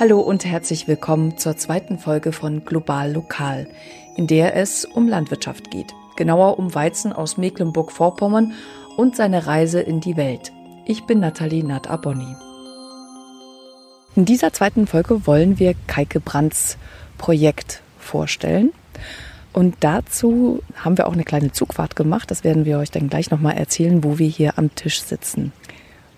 Hallo und herzlich willkommen zur zweiten Folge von Global Lokal, in der es um Landwirtschaft geht. Genauer um Weizen aus Mecklenburg-Vorpommern und seine Reise in die Welt. Ich bin Nathalie Natt-Abonni. In dieser zweiten Folge wollen wir Kaike Brandts Projekt vorstellen. Und dazu haben wir auch eine kleine Zugfahrt gemacht. Das werden wir euch dann gleich nochmal erzählen, wo wir hier am Tisch sitzen.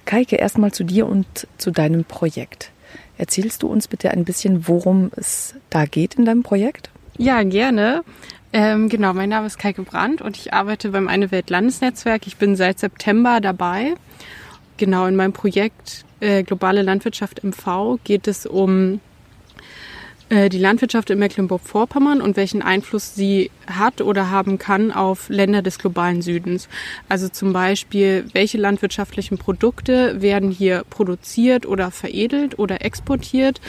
Kaike, erstmal zu dir und zu deinem Projekt. Erzählst du uns bitte ein bisschen, worum es da geht in deinem Projekt? Ja, gerne. Ähm, genau, mein Name ist Kaike Brandt und ich arbeite beim Eine Welt Landesnetzwerk. Ich bin seit September dabei. Genau, in meinem Projekt äh, Globale Landwirtschaft MV geht es um die Landwirtschaft in Mecklenburg-Vorpommern und welchen Einfluss sie hat oder haben kann auf Länder des globalen Südens. Also zum Beispiel, welche landwirtschaftlichen Produkte werden hier produziert oder veredelt oder exportiert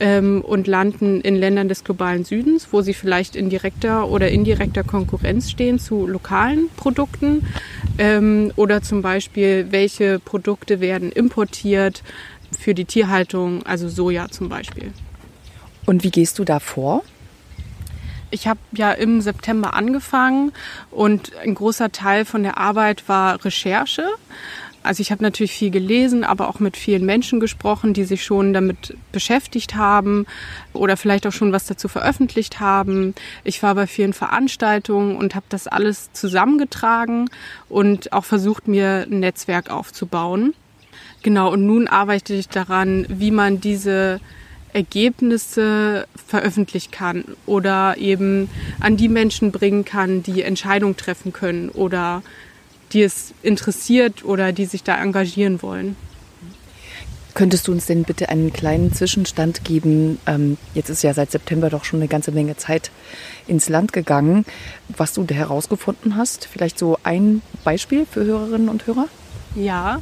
ähm, und landen in Ländern des globalen Südens, wo sie vielleicht in direkter oder indirekter Konkurrenz stehen zu lokalen Produkten. Ähm, oder zum Beispiel, welche Produkte werden importiert für die Tierhaltung, also Soja zum Beispiel. Und wie gehst du da vor? Ich habe ja im September angefangen und ein großer Teil von der Arbeit war Recherche. Also ich habe natürlich viel gelesen, aber auch mit vielen Menschen gesprochen, die sich schon damit beschäftigt haben oder vielleicht auch schon was dazu veröffentlicht haben. Ich war bei vielen Veranstaltungen und habe das alles zusammengetragen und auch versucht, mir ein Netzwerk aufzubauen. Genau, und nun arbeite ich daran, wie man diese Ergebnisse veröffentlichen kann oder eben an die Menschen bringen kann, die Entscheidungen treffen können oder die es interessiert oder die sich da engagieren wollen. Könntest du uns denn bitte einen kleinen Zwischenstand geben? Ähm, jetzt ist ja seit September doch schon eine ganze Menge Zeit ins Land gegangen, was du herausgefunden hast. Vielleicht so ein Beispiel für Hörerinnen und Hörer? Ja,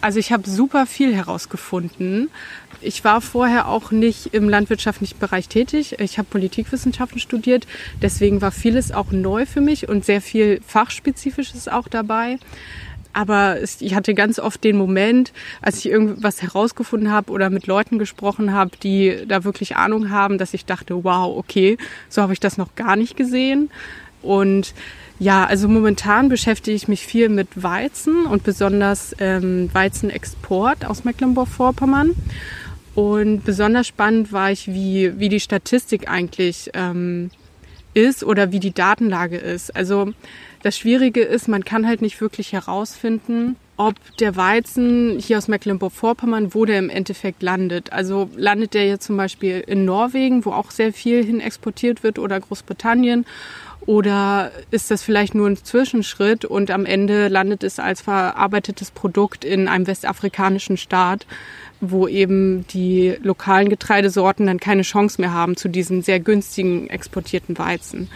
also ich habe super viel herausgefunden. Ich war vorher auch nicht im landwirtschaftlichen Bereich tätig. Ich habe Politikwissenschaften studiert. Deswegen war vieles auch neu für mich und sehr viel Fachspezifisches auch dabei. Aber ich hatte ganz oft den Moment, als ich irgendwas herausgefunden habe oder mit Leuten gesprochen habe, die da wirklich Ahnung haben, dass ich dachte, wow, okay, so habe ich das noch gar nicht gesehen. Und ja, also momentan beschäftige ich mich viel mit Weizen und besonders ähm, Weizenexport aus Mecklenburg-Vorpommern. Und besonders spannend war ich, wie, wie die Statistik eigentlich ähm, ist oder wie die Datenlage ist. Also das Schwierige ist, man kann halt nicht wirklich herausfinden, ob der Weizen hier aus Mecklenburg-Vorpommern, wo der im Endeffekt landet. Also landet der jetzt zum Beispiel in Norwegen, wo auch sehr viel hin exportiert wird, oder Großbritannien oder ist das vielleicht nur ein Zwischenschritt und am Ende landet es als verarbeitetes Produkt in einem westafrikanischen Staat, wo eben die lokalen Getreidesorten dann keine Chance mehr haben zu diesen sehr günstigen exportierten Weizen.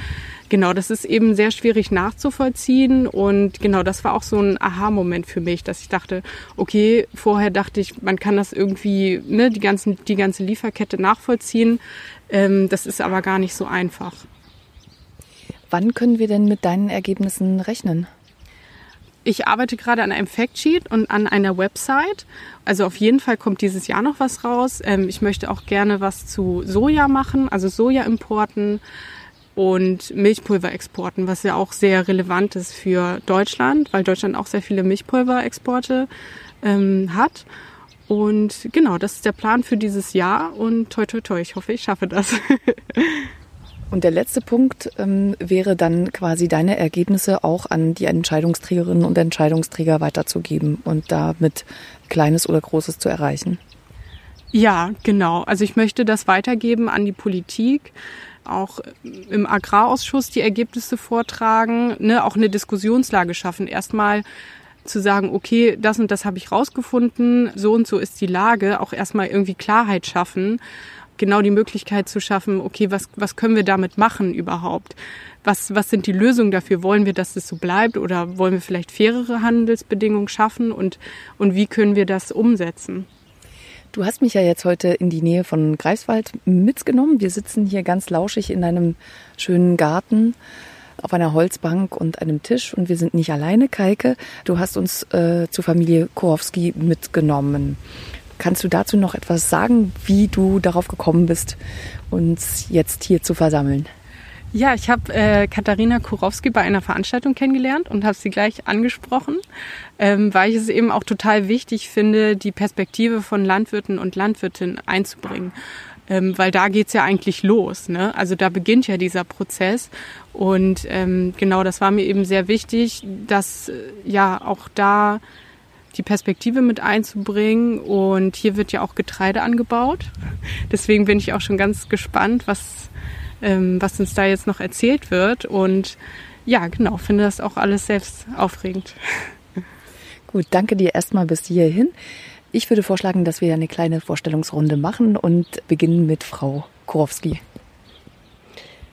Genau, das ist eben sehr schwierig nachzuvollziehen und genau, das war auch so ein Aha-Moment für mich, dass ich dachte, okay, vorher dachte ich, man kann das irgendwie, ne, die ganzen, die ganze Lieferkette nachvollziehen. Ähm, das ist aber gar nicht so einfach. Wann können wir denn mit deinen Ergebnissen rechnen? Ich arbeite gerade an einem Factsheet und an einer Website. Also auf jeden Fall kommt dieses Jahr noch was raus. Ähm, ich möchte auch gerne was zu Soja machen, also Sojaimporten und Milchpulverexporten, was ja auch sehr relevant ist für Deutschland, weil Deutschland auch sehr viele Milchpulverexporte ähm, hat. Und genau, das ist der Plan für dieses Jahr und toi toi toi, ich hoffe, ich schaffe das. Und der letzte Punkt ähm, wäre dann quasi deine Ergebnisse auch an die Entscheidungsträgerinnen und Entscheidungsträger weiterzugeben und damit Kleines oder Großes zu erreichen. Ja, genau. Also ich möchte das weitergeben an die Politik, auch im Agrarausschuss die Ergebnisse vortragen, ne, auch eine Diskussionslage schaffen. Erstmal zu sagen, okay, das und das habe ich rausgefunden, so und so ist die Lage, auch erstmal irgendwie Klarheit schaffen genau die Möglichkeit zu schaffen, okay, was, was können wir damit machen überhaupt? Was, was sind die Lösungen dafür? Wollen wir, dass es so bleibt oder wollen wir vielleicht fairere Handelsbedingungen schaffen und, und wie können wir das umsetzen? Du hast mich ja jetzt heute in die Nähe von Greifswald mitgenommen. Wir sitzen hier ganz lauschig in einem schönen Garten auf einer Holzbank und einem Tisch und wir sind nicht alleine, Kaike. Du hast uns äh, zur Familie Kowowski mitgenommen. Kannst du dazu noch etwas sagen, wie du darauf gekommen bist, uns jetzt hier zu versammeln? Ja, ich habe äh, Katharina Kurowski bei einer Veranstaltung kennengelernt und habe sie gleich angesprochen, ähm, weil ich es eben auch total wichtig finde, die Perspektive von Landwirten und Landwirtinnen einzubringen. Ähm, weil da geht's ja eigentlich los. Ne? Also da beginnt ja dieser Prozess. Und ähm, genau das war mir eben sehr wichtig, dass äh, ja auch da die Perspektive mit einzubringen. Und hier wird ja auch Getreide angebaut. Deswegen bin ich auch schon ganz gespannt, was, ähm, was uns da jetzt noch erzählt wird. Und ja, genau, finde das auch alles selbst aufregend. Gut, danke dir erstmal bis hierhin. Ich würde vorschlagen, dass wir eine kleine Vorstellungsrunde machen und beginnen mit Frau Kurowski.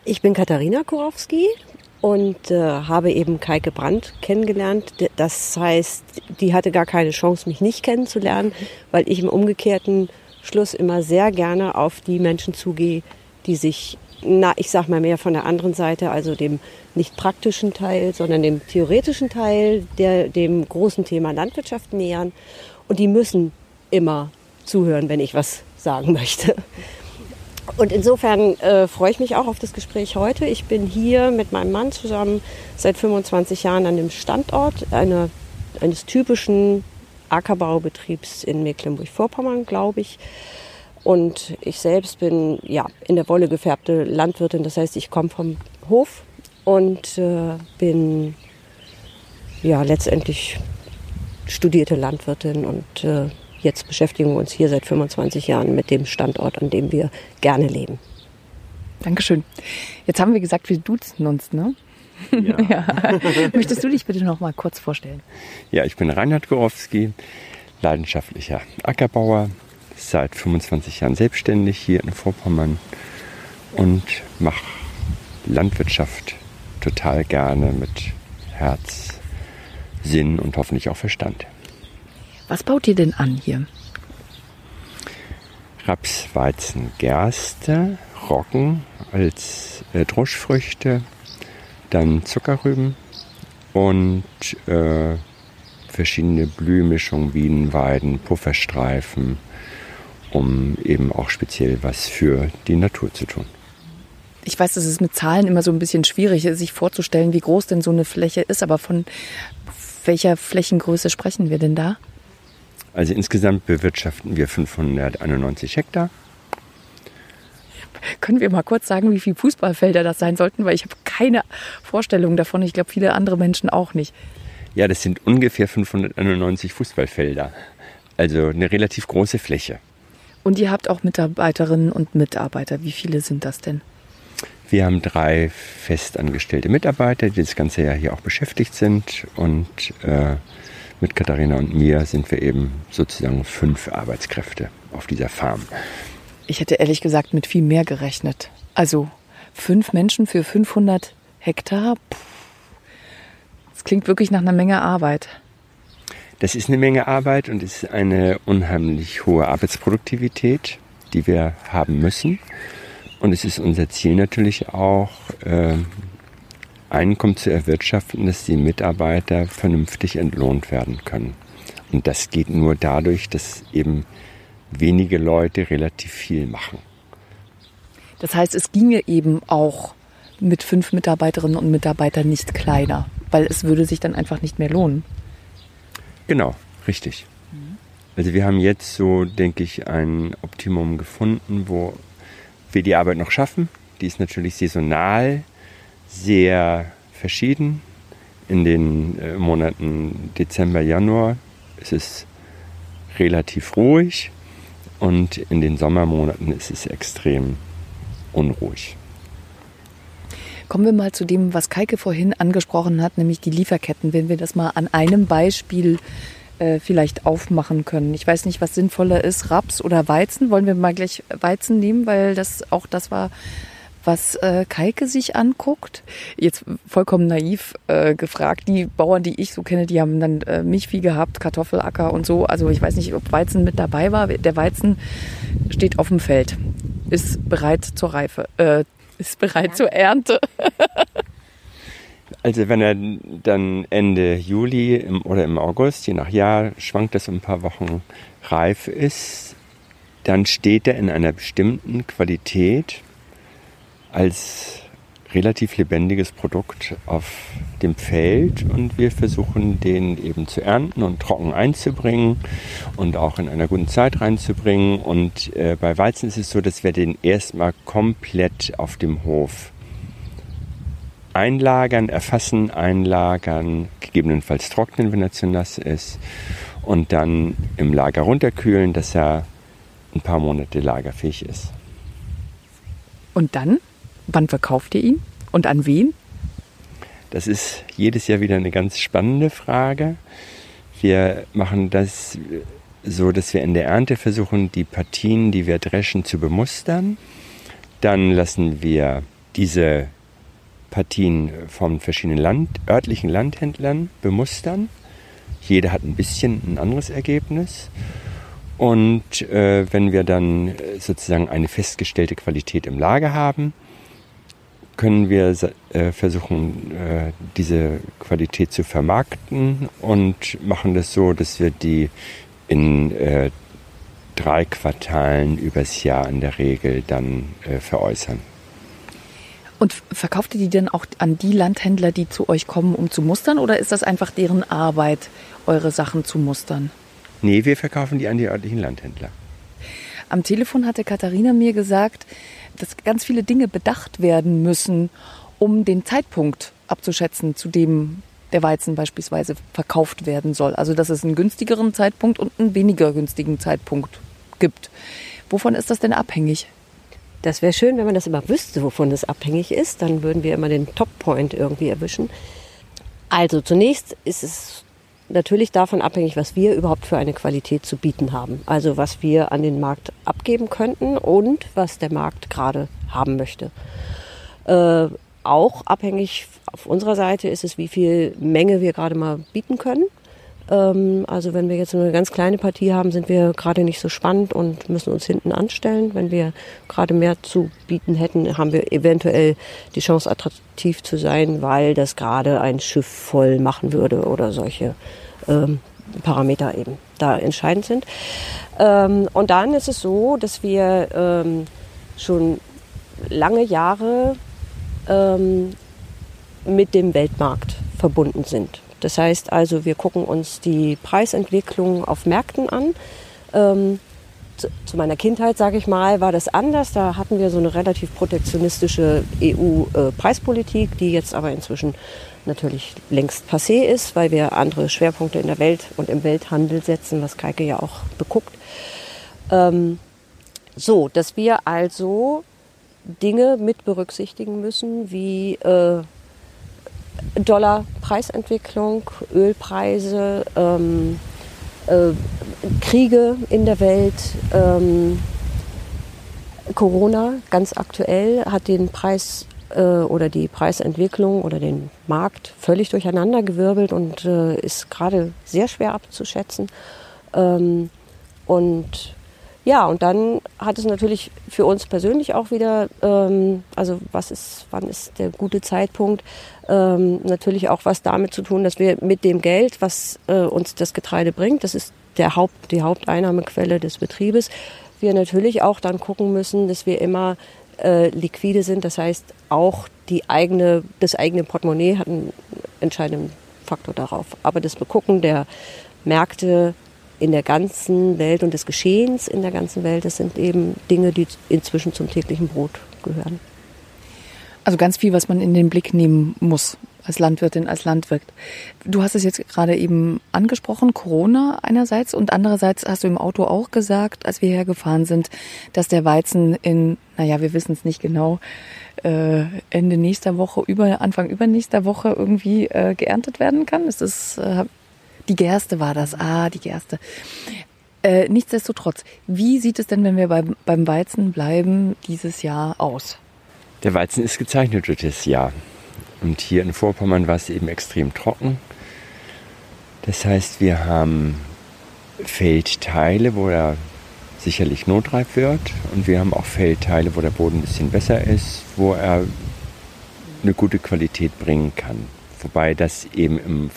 Ich bin Katharina Kurowski und äh, habe eben Kaike Brandt kennengelernt. Das heißt, die hatte gar keine Chance, mich nicht kennenzulernen, weil ich im umgekehrten Schluss immer sehr gerne auf die Menschen zugehe, die sich, na, ich sag mal mehr von der anderen Seite, also dem nicht praktischen Teil, sondern dem theoretischen Teil, der, dem großen Thema Landwirtschaft nähern. Und die müssen immer zuhören, wenn ich was sagen möchte. Und insofern äh, freue ich mich auch auf das Gespräch heute. Ich bin hier mit meinem Mann zusammen seit 25 Jahren an dem Standort eine, eines typischen Ackerbaubetriebs in Mecklenburg-Vorpommern, glaube ich. Und ich selbst bin ja in der Wolle gefärbte Landwirtin, das heißt, ich komme vom Hof und äh, bin ja letztendlich studierte Landwirtin und äh, jetzt beschäftigen wir uns hier seit 25 Jahren mit dem Standort, an dem wir gerne leben. Dankeschön. Jetzt haben wir gesagt, wir duzen uns, ne? Ja. ja. Möchtest du dich bitte noch mal kurz vorstellen? Ja, ich bin Reinhard Gorowski, leidenschaftlicher Ackerbauer, seit 25 Jahren selbstständig hier in Vorpommern und mache Landwirtschaft total gerne mit Herz, Sinn und hoffentlich auch Verstand. Was baut ihr denn an hier? Raps, Weizen, Gerste, Roggen als äh, Druschfrüchte, dann Zuckerrüben und äh, verschiedene Blühmischungen, Bienenweiden, Pufferstreifen, um eben auch speziell was für die Natur zu tun. Ich weiß, dass es mit Zahlen immer so ein bisschen schwierig ist, sich vorzustellen, wie groß denn so eine Fläche ist, aber von welcher Flächengröße sprechen wir denn da? Also insgesamt bewirtschaften wir 591 Hektar. Können wir mal kurz sagen, wie viele Fußballfelder das sein sollten? Weil ich habe keine Vorstellung davon. Ich glaube, viele andere Menschen auch nicht. Ja, das sind ungefähr 591 Fußballfelder. Also eine relativ große Fläche. Und ihr habt auch Mitarbeiterinnen und Mitarbeiter. Wie viele sind das denn? Wir haben drei festangestellte Mitarbeiter, die das ganze Jahr hier auch beschäftigt sind. Und äh, mit Katharina und mir sind wir eben sozusagen fünf Arbeitskräfte auf dieser Farm. Ich hätte ehrlich gesagt mit viel mehr gerechnet. Also fünf Menschen für 500 Hektar. Das klingt wirklich nach einer Menge Arbeit. Das ist eine Menge Arbeit und ist eine unheimlich hohe Arbeitsproduktivität, die wir haben müssen. Und es ist unser Ziel natürlich auch, äh, Einkommen zu erwirtschaften, dass die Mitarbeiter vernünftig entlohnt werden können. Und das geht nur dadurch, dass eben wenige Leute relativ viel machen. Das heißt, es ginge eben auch mit fünf Mitarbeiterinnen und Mitarbeitern nicht kleiner, weil es würde sich dann einfach nicht mehr lohnen. Genau, richtig. Also wir haben jetzt so, denke ich, ein Optimum gefunden, wo wir die Arbeit noch schaffen. Die ist natürlich saisonal sehr verschieden. In den äh, Monaten Dezember, Januar ist es relativ ruhig und in den Sommermonaten ist es extrem unruhig. Kommen wir mal zu dem, was Keike vorhin angesprochen hat, nämlich die Lieferketten, wenn wir das mal an einem Beispiel äh, vielleicht aufmachen können. Ich weiß nicht, was sinnvoller ist, Raps oder Weizen. Wollen wir mal gleich Weizen nehmen, weil das auch das war, was äh, Keike sich anguckt. Jetzt vollkommen naiv äh, gefragt. Die Bauern, die ich so kenne, die haben dann äh, Milchvieh gehabt, Kartoffelacker und so. Also ich weiß nicht, ob Weizen mit dabei war. Der Weizen steht auf dem Feld, ist bereit zur Reife, äh, ist bereit zur Ernte. Also wenn er dann Ende Juli im, oder im August, je nach Jahr, schwankt das ein paar Wochen, reif ist, dann steht er in einer bestimmten Qualität als relativ lebendiges Produkt auf dem Feld und wir versuchen den eben zu ernten und trocken einzubringen und auch in einer guten Zeit reinzubringen. Und äh, bei Weizen ist es so, dass wir den erstmal komplett auf dem Hof einlagern, erfassen, einlagern, gegebenenfalls trocknen, wenn er zu nass ist und dann im Lager runterkühlen, dass er ein paar Monate lagerfähig ist. Und dann? Wann verkauft ihr ihn? Und an wen? Das ist jedes Jahr wieder eine ganz spannende Frage. Wir machen das so, dass wir in der Ernte versuchen, die Partien, die wir dreschen, zu bemustern. Dann lassen wir diese Partien von verschiedenen Land, örtlichen Landhändlern bemustern. Jeder hat ein bisschen ein anderes Ergebnis. Und äh, wenn wir dann sozusagen eine festgestellte Qualität im Lager haben, können wir äh, versuchen, äh, diese Qualität zu vermarkten und machen das so, dass wir die in äh, drei Quartalen übers Jahr in der Regel dann veräußern. Und verkauft ihr die denn auch an die Landhändler, die zu euch kommen, um zu mustern? Oder ist das einfach deren Arbeit, eure Sachen zu mustern? Nee, wir verkaufen die an die örtlichen Landhändler. Am Telefon hatte Katharina mir gesagt, dass ganz viele Dinge bedacht werden müssen, um den Zeitpunkt abzuschätzen, zu dem der Weizen beispielsweise verkauft werden soll. Also dass es einen günstigeren Zeitpunkt und einen weniger günstigen Zeitpunkt gibt. Wovon ist das denn abhängig? Das wäre schön, wenn man das immer wüsste, wovon das abhängig ist. Dann würden wir immer den Top-Point irgendwie erwischen. Also zunächst ist es natürlich davon abhängig, was wir überhaupt für eine Qualität zu bieten haben. Also was wir an den Markt abgeben könnten und was der Markt gerade haben möchte. Äh, auch abhängig auf unserer Seite ist es, wie viel Menge wir gerade mal bieten können. Ähm, also wenn wir jetzt nur eine ganz kleine Partie haben, sind wir gerade nicht so spannend und müssen uns hinten anstellen. Wenn wir gerade mehr zu bieten hätten, haben wir eventuell die Chance, attraktiv zu sein, weil das gerade ein Schiff voll machen würde oder solche ähm, Parameter eben da entscheidend sind. Ähm, und dann ist es so, dass wir ähm, schon lange Jahre ähm, mit dem Weltmarkt verbunden sind. Das heißt also, wir gucken uns die Preisentwicklung auf Märkten an. Ähm, zu, zu, meiner Kindheit, sage ich mal, war das anders. Da hatten wir so eine relativ protektionistische EU-Preispolitik, äh, die jetzt aber inzwischen natürlich längst passé ist, weil wir andere Schwerpunkte in der Welt und im Welthandel setzen, was Keike ja auch beguckt. Ähm, so, dass wir also Dinge mit berücksichtigen müssen, wie äh, Dollar-Preisentwicklung, Ölpreise, ähm, äh, Kriege in der Welt, ähm, Corona ganz aktuell hat den Preis äh, oder die Preisentwicklung oder den Markt völlig durcheinandergewirbelt und äh, ist gerade sehr schwer abzuschätzen. Ähm, und ja, und dann hat es natürlich für uns persönlich auch wieder, ähm, also was ist, wann ist der gute Zeitpunkt, ähm, natürlich auch was damit zu tun, dass wir mit dem Geld, was äh, uns das Getreide bringt, das ist der Haupt, die Haupteinnahmequelle des Betriebes, wir natürlich auch dann gucken müssen, dass wir immer äh, liquide sind. Das heißt, auch die eigene, das eigene Portemonnaie hat einen entscheidenden Faktor darauf. Aber das Begucken der Märkte in der ganzen Welt und des Geschehens in der ganzen Welt, das sind eben Dinge, die inzwischen zum täglichen Brot gehören. Also ganz viel, was man in den Blick nehmen muss als Landwirtin, als Landwirt. Du hast es jetzt gerade eben angesprochen, Corona einerseits und andererseits hast du im Auto auch gesagt, als wir hergefahren sind, dass der Weizen in, naja, wir wissen es nicht genau, äh, Ende nächster Woche, über, Anfang übernächster Woche irgendwie äh, geerntet werden kann. Ist das, äh, die Gerste war das, ah, die Gerste. Äh, nichtsdestotrotz, wie sieht es denn, wenn wir beim, beim Weizen bleiben, dieses Jahr aus? Der Weizen ist gezeichnet durch das Jahr. Und hier in Vorpommern war es eben extrem trocken. Das heißt, wir haben Feldteile, wo er sicherlich notreif wird. Und wir haben auch Feldteile, wo der Boden ein bisschen besser ist, wo er eine gute Qualität bringen kann. Wobei das eben im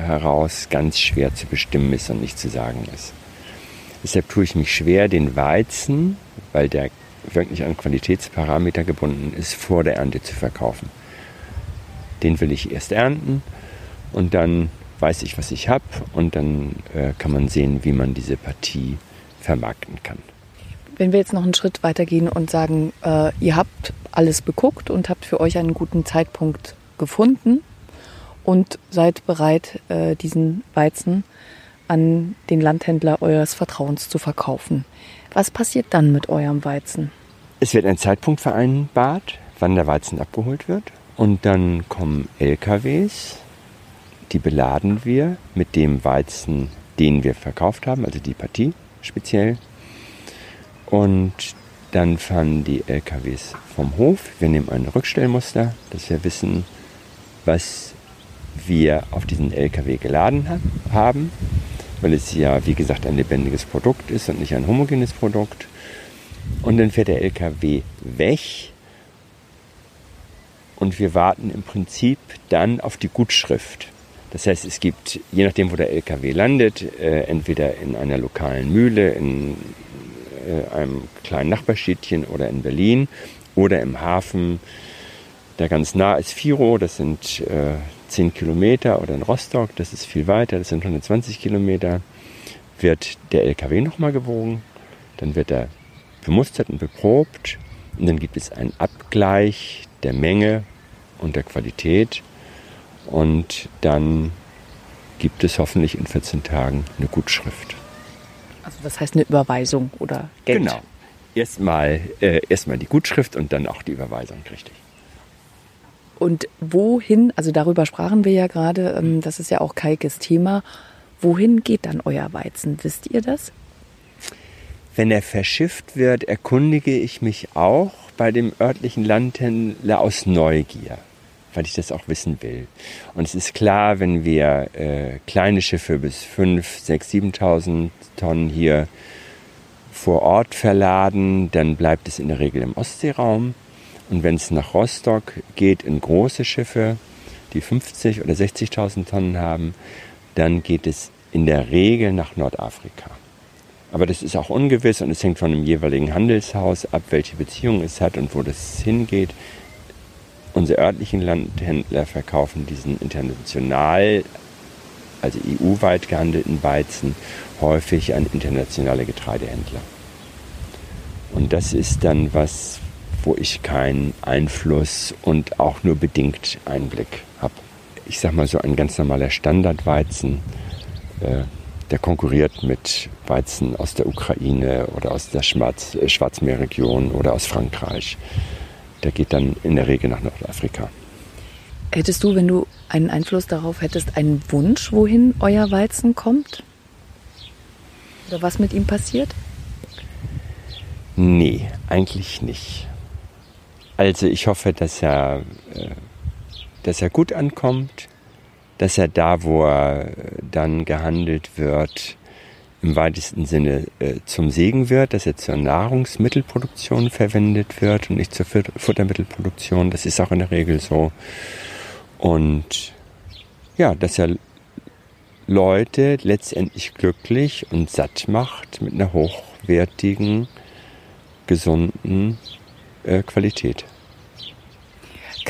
Vorheraus ganz schwer zu bestimmen ist und nicht zu sagen ist. Deshalb tue ich mich schwer, den Weizen, weil der wirklich an Qualitätsparameter gebunden ist, vor der Ernte zu verkaufen. Den will ich erst ernten und dann weiß ich, was ich habe und dann äh, kann man sehen, wie man diese Partie vermarkten kann. Wenn wir jetzt noch einen Schritt weitergehen und sagen, äh, ihr habt alles beguckt und habt für euch einen guten Zeitpunkt gefunden und seid bereit, äh, diesen Weizen an den Landhändler eures Vertrauens zu verkaufen. Was passiert dann mit eurem Weizen? Es wird ein Zeitpunkt vereinbart, wann der Weizen abgeholt wird. Und dann kommen LKWs, die beladen wir mit dem Weizen, den wir verkauft haben, also die Partie speziell. Und dann fahren die LKWs vom Hof. Wir nehmen ein Rückstellmuster, dass wir wissen, was wir auf diesen LKW geladen haben, weil es ja, wie gesagt, ein lebendiges Produkt ist und nicht ein homogenes Produkt. Und dann fährt der LKW weg und wir warten im Prinzip dann auf die Gutschrift. Das heißt, es gibt, je nachdem, wo der LKW landet, äh, entweder in einer lokalen Mühle, in äh, einem kleinen Nachbarstädtchen oder in Berlin oder im Hafen, der ganz nah ist Firo, das sind äh, 10 Kilometer, oder in Rostock, das ist viel weiter, das sind 120 Kilometer, wird der LKW nochmal gewogen, dann wird er bemustert und beprobt und dann gibt es einen Abgleich der Menge und der Qualität und dann gibt es hoffentlich in 14 Tagen eine Gutschrift. Also das heißt eine Überweisung oder Geld? Genau. Erstmal äh, erstmal die Gutschrift und dann auch die Überweisung, richtig. Und wohin, also darüber sprachen wir ja gerade, ähm, das ist ja auch Kalkes Thema, wohin geht dann euer Weizen? Wisst ihr das? Wenn er verschifft wird, erkundige ich mich auch bei dem örtlichen Landhändler aus Neugier weil ich das auch wissen will. Und es ist klar, wenn wir äh, kleine Schiffe bis 5, 6, 7.000 Tonnen hier vor Ort verladen, dann bleibt es in der Regel im Ostseeraum. Und wenn es nach Rostock geht in große Schiffe, die 50 oder 60.000 Tonnen haben, dann geht es in der Regel nach Nordafrika. Aber das ist auch ungewiss und es hängt von dem jeweiligen Handelshaus ab, welche Beziehung es hat und wo das hingeht. Unsere örtlichen Landhändler verkaufen diesen international, also EU-weit gehandelten Weizen häufig an internationale Getreidehändler. Und das ist dann was, wo ich keinen Einfluss und auch nur bedingt Einblick habe. Ich sag mal so ein ganz normaler Standardweizen, äh, der konkurriert mit Weizen aus der Ukraine oder aus der Schwarz Schwarzmeerregion oder aus Frankreich der geht dann in der Regel nach Nordafrika. Hättest du, wenn du einen Einfluss darauf hättest, einen Wunsch, wohin euer Weizen kommt? Oder was mit ihm passiert? Nee, eigentlich nicht. Also ich hoffe, dass er, äh, dass er gut ankommt, dass er da, wo er dann gehandelt wird, im weitesten Sinne äh, zum Segen wird, dass er zur Nahrungsmittelproduktion verwendet wird und nicht zur Futtermittelproduktion. Das ist auch in der Regel so. Und ja, dass er Leute letztendlich glücklich und satt macht mit einer hochwertigen, gesunden äh, Qualität.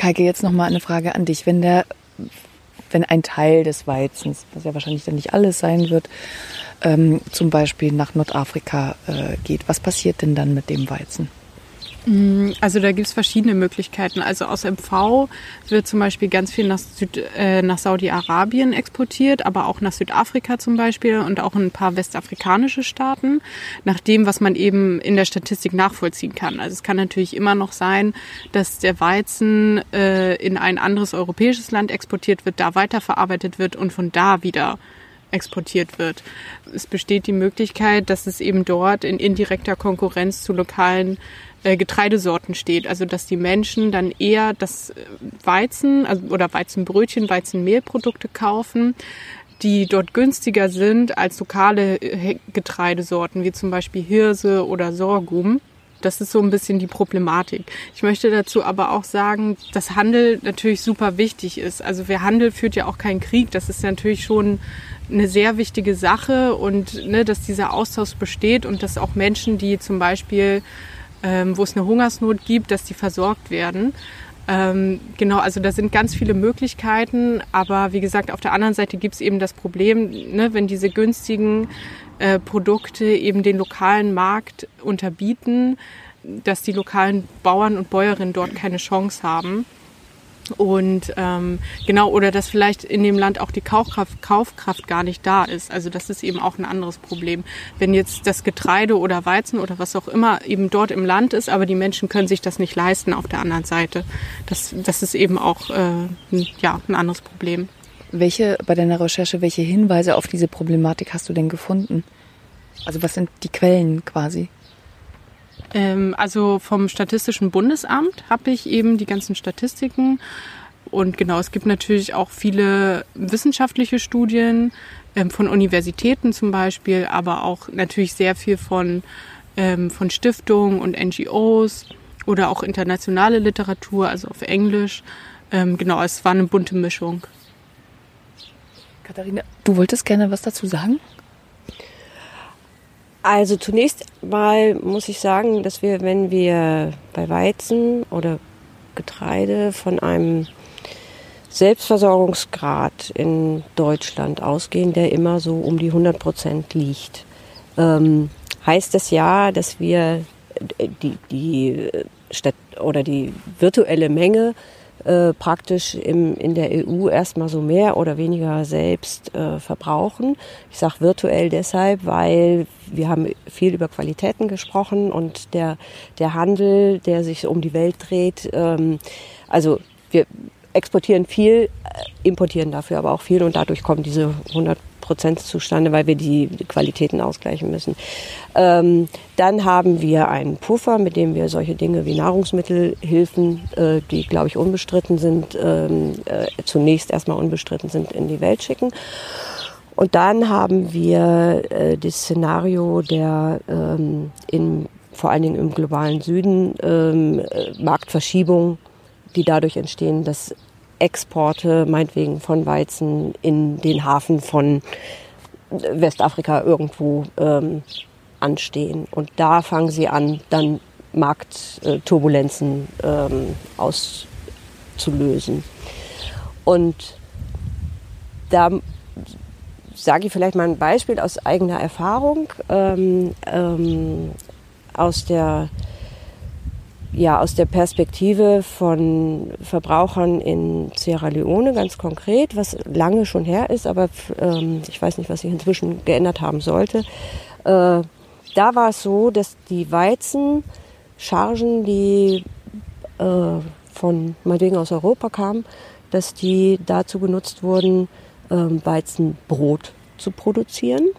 Kaike, jetzt noch mal eine Frage an dich. Wenn der, wenn ein Teil des Weizens, was ja wahrscheinlich dann nicht alles sein wird, ähm, zum Beispiel nach Nordafrika äh, geht. Was passiert denn dann mit dem Weizen? Mm, also da gibt es verschiedene Möglichkeiten. Also aus MV wird zum Beispiel ganz viel nach, Süd, äh, nach Saudi-Arabien exportiert, aber auch nach Südafrika zum Beispiel und auch in ein paar westafrikanische Staaten, nach dem, was man eben in der Statistik nachvollziehen kann. Also es kann natürlich immer noch sein, dass der Weizen äh, in ein anderes europäisches Land exportiert wird, da weiterverarbeitet wird und von da wieder exportiert wird. Es besteht die Möglichkeit, dass es eben dort in indirekter Konkurrenz zu lokalen äh, Getreidesorten steht. Also dass die Menschen dann eher das äh, Weizen also, oder Weizenbrötchen, Weizenmehlprodukte kaufen, die dort günstiger sind als lokale äh, Getreidesorten, wie zum Beispiel Hirse oder Sorghum. Das ist so ein bisschen die Problematik. Ich möchte dazu aber auch sagen, dass Handel natürlich super wichtig ist. Also wer Handel führt ja auch keinen Krieg. Das ist natürlich schon eine sehr wichtige Sache und ne, dass dieser Austausch besteht und dass auch Menschen, die zum Beispiel, ähm, wo es eine Hungersnot gibt, dass die versorgt werden. Ähm, genau, also da sind ganz viele Möglichkeiten, aber wie gesagt, auf der anderen Seite gibt es eben das Problem, ne, wenn diese günstigen äh, Produkte eben den lokalen Markt unterbieten, dass die lokalen Bauern und Bäuerinnen dort keine Chance haben. Und ähm, genau, oder dass vielleicht in dem Land auch die Kaufkraft, Kaufkraft gar nicht da ist. Also das ist eben auch ein anderes Problem. Wenn jetzt das Getreide oder Weizen oder was auch immer eben dort im Land ist, aber die Menschen können sich das nicht leisten auf der anderen Seite. Das, das ist eben auch äh, ja, ein anderes Problem. Welche, bei deiner Recherche, welche Hinweise auf diese Problematik hast du denn gefunden? Also was sind die Quellen quasi? Ähm, also vom Statistischen Bundesamt habe ich eben die ganzen Statistiken. Und genau, es gibt natürlich auch viele wissenschaftliche Studien ähm, von Universitäten zum Beispiel, aber auch natürlich sehr viel von, ähm, von Stiftungen und NGOs oder auch internationale Literatur, also auf Englisch. Ähm, genau, es war eine bunte Mischung. Katharina, du wolltest gerne was dazu sagen? Also zunächst mal muss ich sagen, dass wir, wenn wir bei Weizen oder Getreide von einem Selbstversorgungsgrad in Deutschland ausgehen, der immer so um die 100 Prozent liegt, ähm, heißt das ja, dass wir die, die Stadt oder die virtuelle Menge äh, praktisch im, in der EU erstmal so mehr oder weniger selbst äh, verbrauchen. Ich sage virtuell deshalb, weil wir haben viel über Qualitäten gesprochen und der, der Handel, der sich um die Welt dreht, ähm, also wir exportieren viel, äh, importieren dafür aber auch viel und dadurch kommen diese 100 Prozent zustande, weil wir die, Qualitäten ausgleichen müssen. Ähm, dann haben wir einen Puffer, mit dem wir solche Dinge wie Nahrungsmittelhilfen, äh, die glaube ich unbestritten sind, ähm, äh, zunächst erstmal unbestritten sind, in die Welt schicken. Und dann haben wir äh, das Szenario der ähm, in, vor allen Dingen im globalen Süden ähm, äh, Marktverschiebung, die dadurch entstehen, dass Exporte, meinetwegen von Weizen, in den Hafen von Westafrika irgendwo ähm, anstehen. Und da fangen sie an, dann Marktturbulenzen ähm, auszulösen. Und da sage ich vielleicht mal ein Beispiel aus eigener Erfahrung, ähm, ähm, aus der ja, aus der Perspektive von Verbrauchern in Sierra Leone ganz konkret, was lange schon her ist, aber ähm, ich weiß nicht, was sich inzwischen geändert haben sollte. Äh, da war es so, dass die Weizenchargen, die äh, von meinetwegen aus Europa kamen, dass die dazu genutzt wurden, äh, Weizenbrot zu produzieren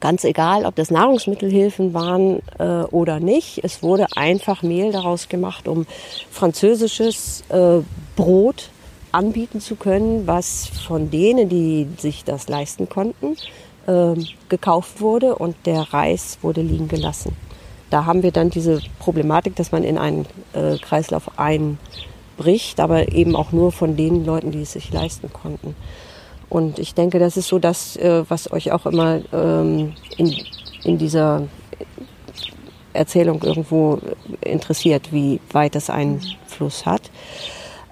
Ganz egal, ob das Nahrungsmittelhilfen waren äh, oder nicht. Es wurde einfach Mehl daraus gemacht, um französisches äh, Brot anbieten zu können, was von denen, die sich das leisten konnten, äh, gekauft wurde und der Reis wurde liegen gelassen. Da haben wir dann diese Problematik, dass man in einen äh, Kreislauf einbricht, aber eben auch nur von den Leuten, die es sich leisten konnten. Und ich denke, das ist so das, äh, was euch auch immer ähm, in, in dieser Erzählung irgendwo interessiert, wie weit das Einfluss hat.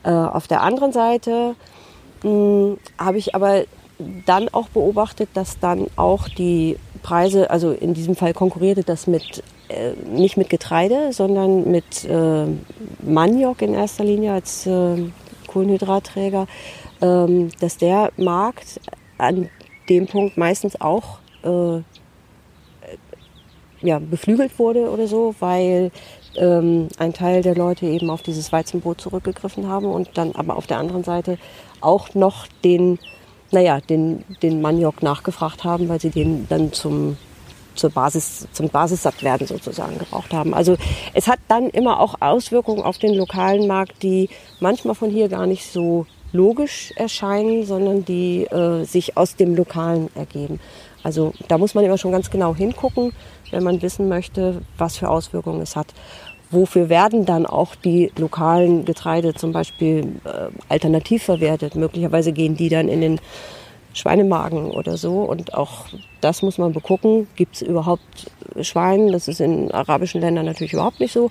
Äh, auf der anderen Seite habe ich aber dann auch beobachtet, dass dann auch die Preise, also in diesem Fall konkurrierte das mit äh, nicht mit Getreide, sondern mit Maniok in erster Linie als Kohlenhydratträger, ähm, dass der Markt an dem Punkt meistens auch äh, ja, beflügelt wurde oder so, weil ähm, ein Teil der Leute eben auf dieses Weizenbrot zurückgegriffen haben und dann aber auf der anderen Seite auch noch den, naja, den, den Maniok nachgefragt haben, weil sie den dann zum zur Basis, zum Basissattwerden sozusagen gebraucht haben. Also es hat dann immer auch Auswirkungen auf den lokalen Markt, die manchmal von hier gar nicht so logisch erscheinen, sondern die äh, sich aus dem Lokalen ergeben. Also da muss man immer schon ganz genau hingucken, wenn man wissen möchte, was für Auswirkungen es hat. Wofür werden dann auch die lokalen Getreide zum Beispiel äh, alternativ verwertet? Möglicherweise gehen die dann in den Schweinemagen oder so. Und auch das muss man begucken. Gibt es überhaupt Schwein? Das ist in arabischen Ländern natürlich überhaupt nicht so.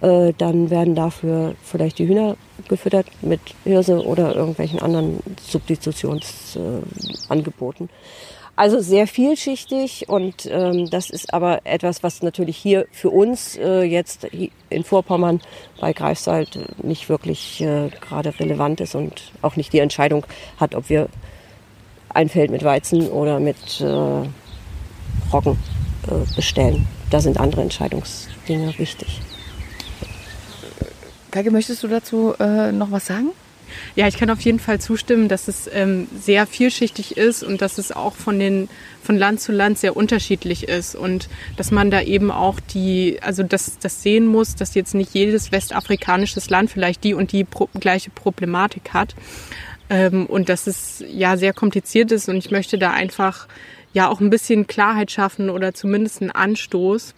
Äh, dann werden dafür vielleicht die Hühner gefüttert mit Hirse oder irgendwelchen anderen Substitutionsangeboten. Äh, also sehr vielschichtig und ähm, das ist aber etwas, was natürlich hier für uns äh, jetzt in Vorpommern bei Greifswald nicht wirklich äh, gerade relevant ist und auch nicht die Entscheidung hat, ob wir ein Feld mit Weizen oder mit äh, Roggen äh, bestellen. Da sind andere Entscheidungsdinge wichtig. Geige, möchtest du dazu äh, noch was sagen? Ja, ich kann auf jeden Fall zustimmen, dass es ähm, sehr vielschichtig ist und dass es auch von den von Land zu Land sehr unterschiedlich ist und dass man da eben auch die, also das, das sehen muss, dass jetzt nicht jedes westafrikanisches Land vielleicht die und die pro, gleiche Problematik hat ähm, und dass es ja sehr kompliziert ist und ich möchte da einfach ja auch ein bisschen Klarheit schaffen oder zumindest einen Anstoß.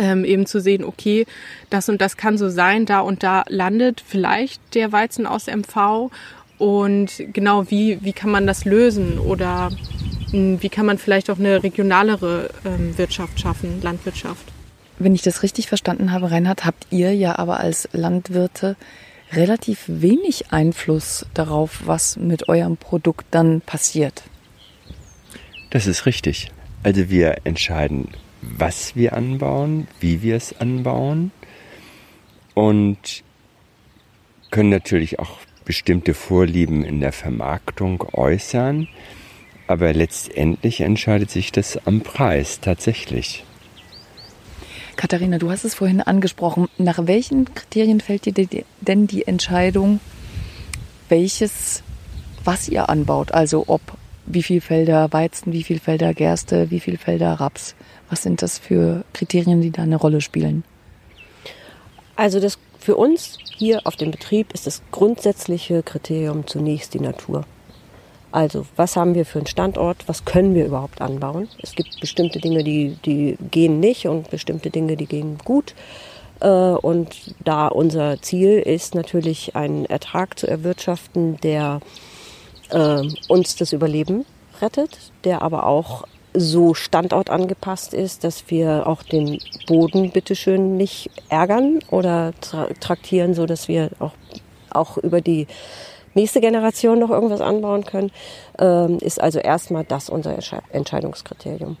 Ähm, eben zu sehen, okay, das und das kann so sein, da und da landet vielleicht der Weizen aus MV und genau wie, wie kann man das lösen oder mh, hm, wie kann man vielleicht auch eine regionalere ähm, Wirtschaft schaffen, Landwirtschaft. Wenn ich das richtig verstanden habe, Reinhard, habt ihr ja aber als Landwirte relativ wenig Einfluss darauf, was mit eurem Produkt dann passiert. Das ist richtig. Also wir entscheiden, was wir anbauen, wie wir es anbauen und können natürlich auch bestimmte Vorlieben in der Vermarktung äußern, aber letztendlich entscheidet sich das am Preis tatsächlich. Katharina, du hast es vorhin angesprochen. Nach welchen Kriterien fällt dir denn die Entscheidung, welches, was ihr anbaut? Also ob wie viel Felder Weizen, wie viel Felder Gerste, wie viel Felder Raps? Was sind das für Kriterien, die da eine Rolle spielen? Also das für uns hier auf dem Betrieb ist das grundsätzliche Kriterium zunächst die Natur. Also, was haben wir für einen Standort? Was können wir überhaupt anbauen? Es gibt bestimmte Dinge, die, die gehen nicht und bestimmte Dinge, die gehen gut. Äh, und da unser Ziel ist natürlich einen Ertrag zu erwirtschaften, der äh, uns das Überleben rettet, der aber auch so standortangepasst ist, dass wir auch den Boden bitteschön nicht ärgern oder traktieren, so dass wir auch, auch über die nächste Generation noch irgendwas anbauen können, ähm, ist also erstmal das unser Entscheidungskriterium.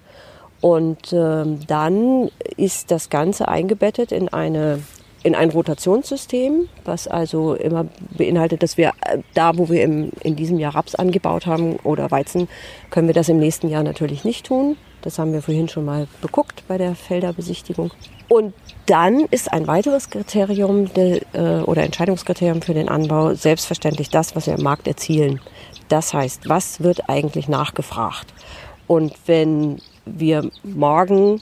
Und ähm, dann ist das Ganze eingebettet in eine in ein Rotationssystem, was also immer beinhaltet, dass wir äh, da, wo wir im, in diesem Jahr Raps angebaut haben oder Weizen, können wir das im nächsten Jahr natürlich nicht tun. Das haben wir vorhin schon mal beguckt bei der Felderbesichtigung. Und dann ist ein weiteres Kriterium de, äh, oder Entscheidungskriterium für den Anbau selbstverständlich das, was wir im Markt erzielen. Das heißt, was wird eigentlich nachgefragt? Und wenn wir morgen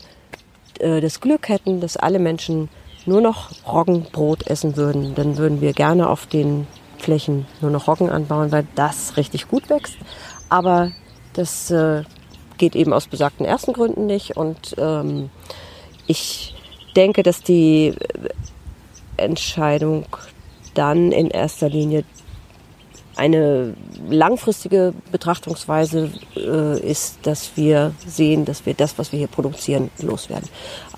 äh, das Glück hätten, dass alle Menschen nur noch Roggenbrot essen würden, dann würden wir gerne auf den Flächen nur noch Roggen anbauen, weil das richtig gut wächst. Aber das äh, geht eben aus besagten ersten Gründen nicht. Und ähm, ich denke, dass die Entscheidung dann in erster Linie eine langfristige Betrachtungsweise äh, ist, dass wir sehen, dass wir das, was wir hier produzieren, loswerden.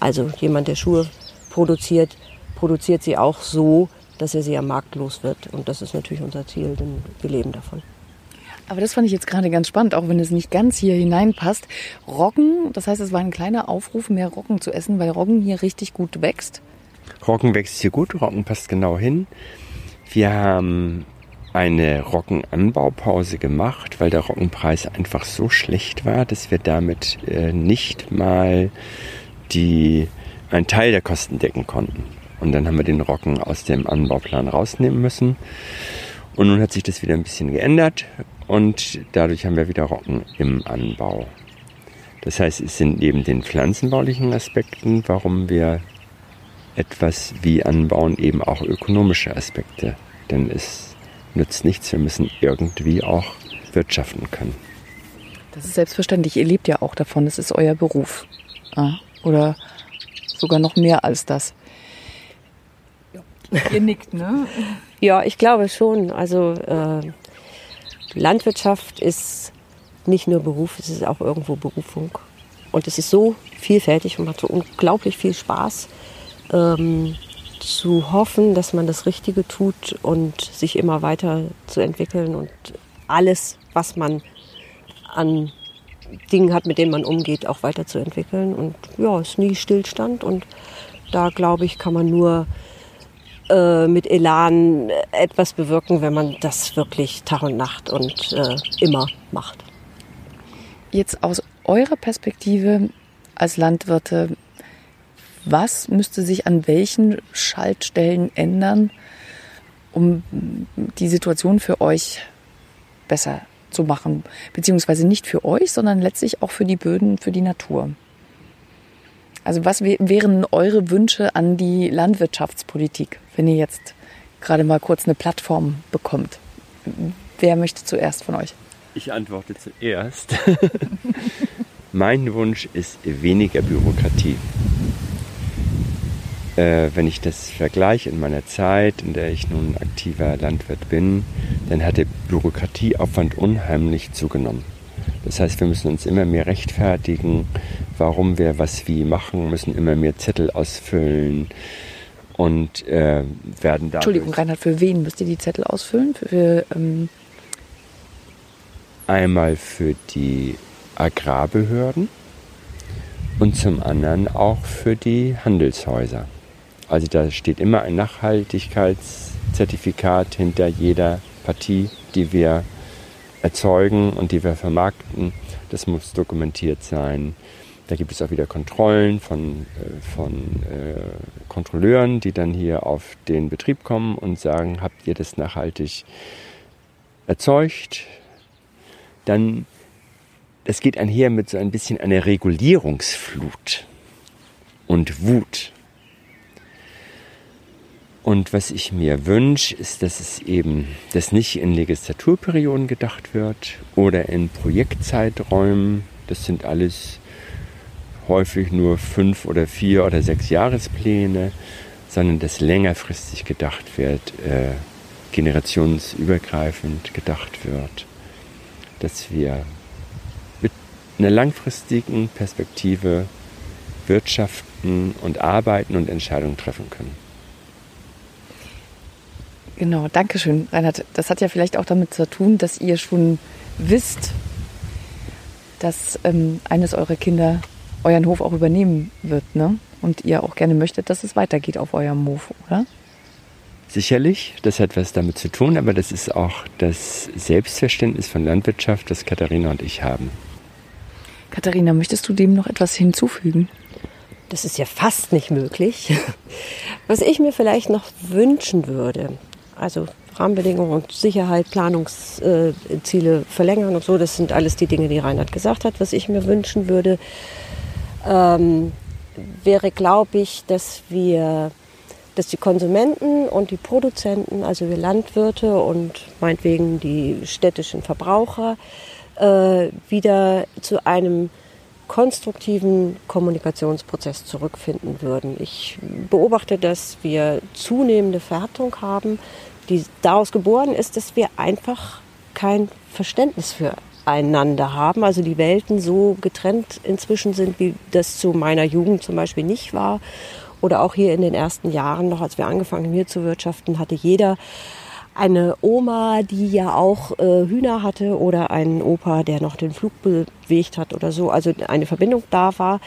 Also jemand, der Schuhe produziert, produziert sie auch so, dass er sie am Markt los wird. Und das ist natürlich unser Ziel, denn wir leben davon. Aber das fand ich jetzt gerade ganz spannend, auch wenn es nicht ganz hier hineinpasst. Roggen, das heißt, es war ein kleiner Aufruf, mehr Roggen zu essen, weil Roggen hier richtig gut wächst. Roggen wächst hier gut, Roggen passt genau hin. Wir haben eine Roggenanbaupause gemacht, weil der Roggenpreis einfach so schlecht war, dass wir damit äh, nicht mal die, einen Teil der Kosten decken konnten. Und dann haben wir den Roggen aus dem Anbauplan rausnehmen müssen. Und nun hat sich das wieder ein bisschen geändert und dadurch haben wir wieder Roggen im Anbau. Das heißt, es sind neben den pflanzenbaulichen Aspekten, warum wir etwas wie anbauen, eben auch ökonomische Aspekte. Denn es nützt nichts, wir müssen irgendwie auch wirtschaften können. Das ist selbstverständlich. Ihr lebt ja auch davon. Das ist euer Beruf. Oder sogar noch mehr als das. Ihr nickt, ne? Ja, ich glaube schon. Also äh, Landwirtschaft ist nicht nur Beruf, es ist auch irgendwo Berufung. Und es ist so vielfältig und macht so unglaublich viel Spaß, ähm, zu hoffen, dass man das Richtige tut und sich immer weiter zu entwickeln und alles, was man an Dingen hat, mit denen man umgeht, auch weiterzuentwickeln. Und ja, es ist nie Stillstand. Und da glaube ich, kann man nur äh, mit Elan etwas bewirken, wenn man das wirklich Tag und Nacht und äh, immer macht. Jetzt aus eurer Perspektive als Landwirte, was müsste sich an welchen Schaltstellen ändern, um die Situation für euch besser zu machen? Beziehungsweise nicht für euch, sondern letztlich auch für die Böden, für die Natur. Also was wären eure Wünsche an die Landwirtschaftspolitik, wenn ihr jetzt gerade mal kurz eine Plattform bekommt? Wer möchte zuerst von euch? Ich antworte zuerst. mein Wunsch ist weniger Bürokratie. Äh, wenn ich das vergleiche in meiner Zeit, in der ich nun aktiver Landwirt bin, dann hat der Bürokratieaufwand unheimlich zugenommen. Das heißt, wir müssen uns immer mehr rechtfertigen, warum wir was wie machen, müssen immer mehr Zettel ausfüllen und äh, werden da. Entschuldigung, Reinhard, für wen müsst ihr die Zettel ausfüllen? Für, für ähm Einmal für die Agrarbehörden und zum anderen auch für die Handelshäuser. Also da steht immer ein Nachhaltigkeitszertifikat hinter jeder Partie, die wir erzeugen und die wir vermarkten. Das muss dokumentiert sein. Da gibt es auch wieder Kontrollen von, äh, von äh, Kontrolleuren, die dann hier auf den Betrieb kommen und sagen, habt ihr das nachhaltig erzeugt? Dann, das geht einher mit so ein bisschen einer Regulierungsflut und Wut. Und was ich mir wünsche, ist, dass es eben, dass nicht in Legislaturperioden gedacht wird oder in Projektzeiträumen. Das sind alles häufig nur fünf oder vier oder sechs Jahrespläne, sondern dass längerfristig gedacht wird, äh, generationsübergreifend gedacht wird, dass wir mit einer langfristigen Perspektive wirtschaften und arbeiten und Entscheidungen treffen können. Genau, danke schön, Reinhard. Das hat ja vielleicht auch damit zu tun, dass ihr schon wisst, dass ähm, eines eurer Kinder euren Hof auch übernehmen wird, ne? Und ihr auch gerne möchtet, dass es weitergeht auf eurem Hof, oder? Sicherlich, das hat was damit zu tun, aber das ist auch das Selbstverständnis von Landwirtschaft, das Katharina und ich haben. Katharina, möchtest du dem noch etwas hinzufügen? Das ist ja fast nicht möglich. Was ich mir vielleicht noch wünschen würde, also Rahmenbedingungen und Sicherheit, Planungsziele verlängern und so. Das sind alles die Dinge, die Reinhard gesagt hat. Was ich mir wünschen würde, ähm, wäre, glaube ich, dass wir, dass die Konsumenten und die Produzenten, also wir Landwirte und meinetwegen die städtischen Verbraucher, äh, wieder zu einem konstruktiven Kommunikationsprozess zurückfinden würden. Ich beobachte, dass wir zunehmende Verhärtung haben, die daraus geboren ist, dass wir einfach kein Verständnis für einander haben. Also die Welten so getrennt inzwischen sind, wie das zu meiner Jugend zum Beispiel nicht war. Oder auch hier in den ersten Jahren noch, als wir angefangen haben hier zu wirtschaften, hatte jeder eine Oma, die ja auch äh, Hühner hatte oder einen Opa, der noch den Flug bewegt hat oder so. Also eine Verbindung da war.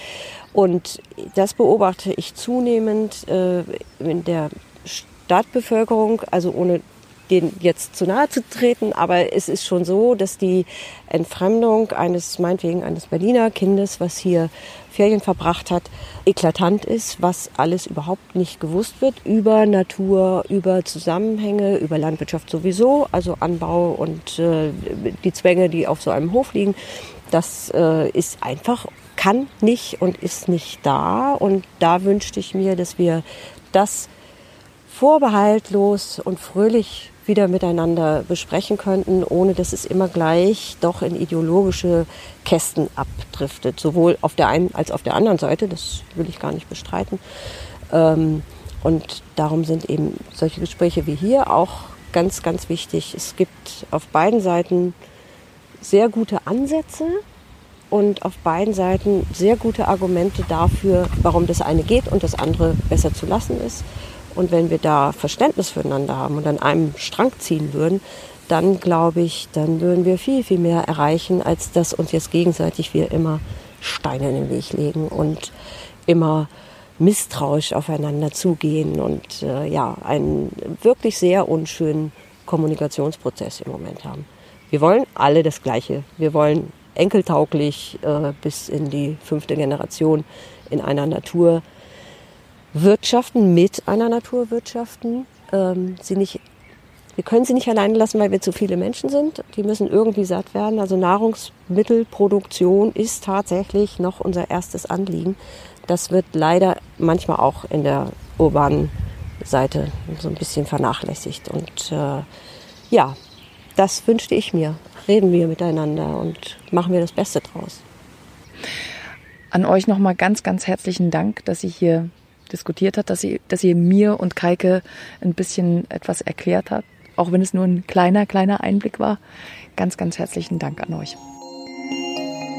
Und das beobachte ich zunehmend äh, in der Stadtbevölkerung, also ohne den jetzt zu nahe zu treten, aber es ist schon so, dass die Entfremdung eines, meinetwegen eines Berliner Kindes, was hier Ferien verbracht hat, eklatant ist, was alles überhaupt nicht gewusst wird über Natur, über Zusammenhänge, über Landwirtschaft sowieso, also Anbau und äh, die Zwänge, die auf so einem Hof liegen. Das äh, ist einfach, kann nicht und ist nicht da. Und da wünschte ich mir, dass wir das vorbehaltlos und fröhlich wieder miteinander besprechen könnten, ohne dass es immer gleich doch in ideologische Kästen abdriftet, sowohl auf der einen als auf der anderen Seite, das will ich gar nicht bestreiten. Ähm, und darum sind eben solche Gespräche wie hier auch ganz, ganz wichtig. Es gibt auf beiden Seiten sehr gute Ansätze und auf beiden Seiten sehr gute Argumente dafür, warum das eine geht und das andere besser zu lassen ist. Und wenn wir da Verständnis füreinander haben und an einem Strang ziehen würden, dann glaube ich, dann würden wir viel, viel mehr erreichen, als dass uns jetzt gegenseitig wir immer Steine in den Weg legen und immer misstrauisch aufeinander zugehen und äh, ja, einen wirklich sehr unschönen Kommunikationsprozess im Moment haben. Wir wollen alle das Gleiche. Wir wollen enkeltauglich äh, bis in die fünfte Generation in einer Natur wirtschaften, mit einer Natur wirtschaften. Ähm, sie nicht, wir können sie nicht alleine lassen, weil wir zu viele Menschen sind. Die müssen irgendwie satt werden. Also Nahrungsmittelproduktion ist tatsächlich noch unser erstes Anliegen. Das wird leider manchmal auch in der urbanen Seite so ein bisschen vernachlässigt. Und äh, ja, das wünschte ich mir. Reden wir miteinander und machen wir das Beste draus. An euch nochmal ganz, ganz herzlichen Dank, dass ihr hier diskutiert habt, dass ihr, dass ihr mir und Kaike ein bisschen etwas erklärt habt, auch wenn es nur ein kleiner, kleiner Einblick war. Ganz, ganz herzlichen Dank an euch.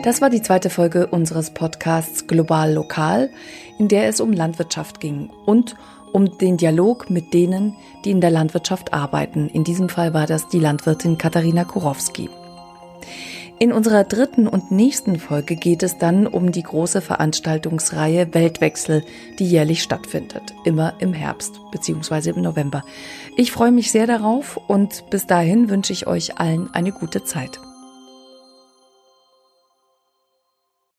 Das war die zweite Folge unseres Podcasts Global Lokal, in der es um Landwirtschaft ging und um den Dialog mit denen, die in der Landwirtschaft arbeiten. In diesem Fall war das die Landwirtin Katharina Kurowski. In unserer dritten und nächsten Folge geht es dann um die große Veranstaltungsreihe Weltwechsel, die jährlich stattfindet, immer im Herbst bzw. im November. Ich freue mich sehr darauf und bis dahin wünsche ich euch allen eine gute Zeit.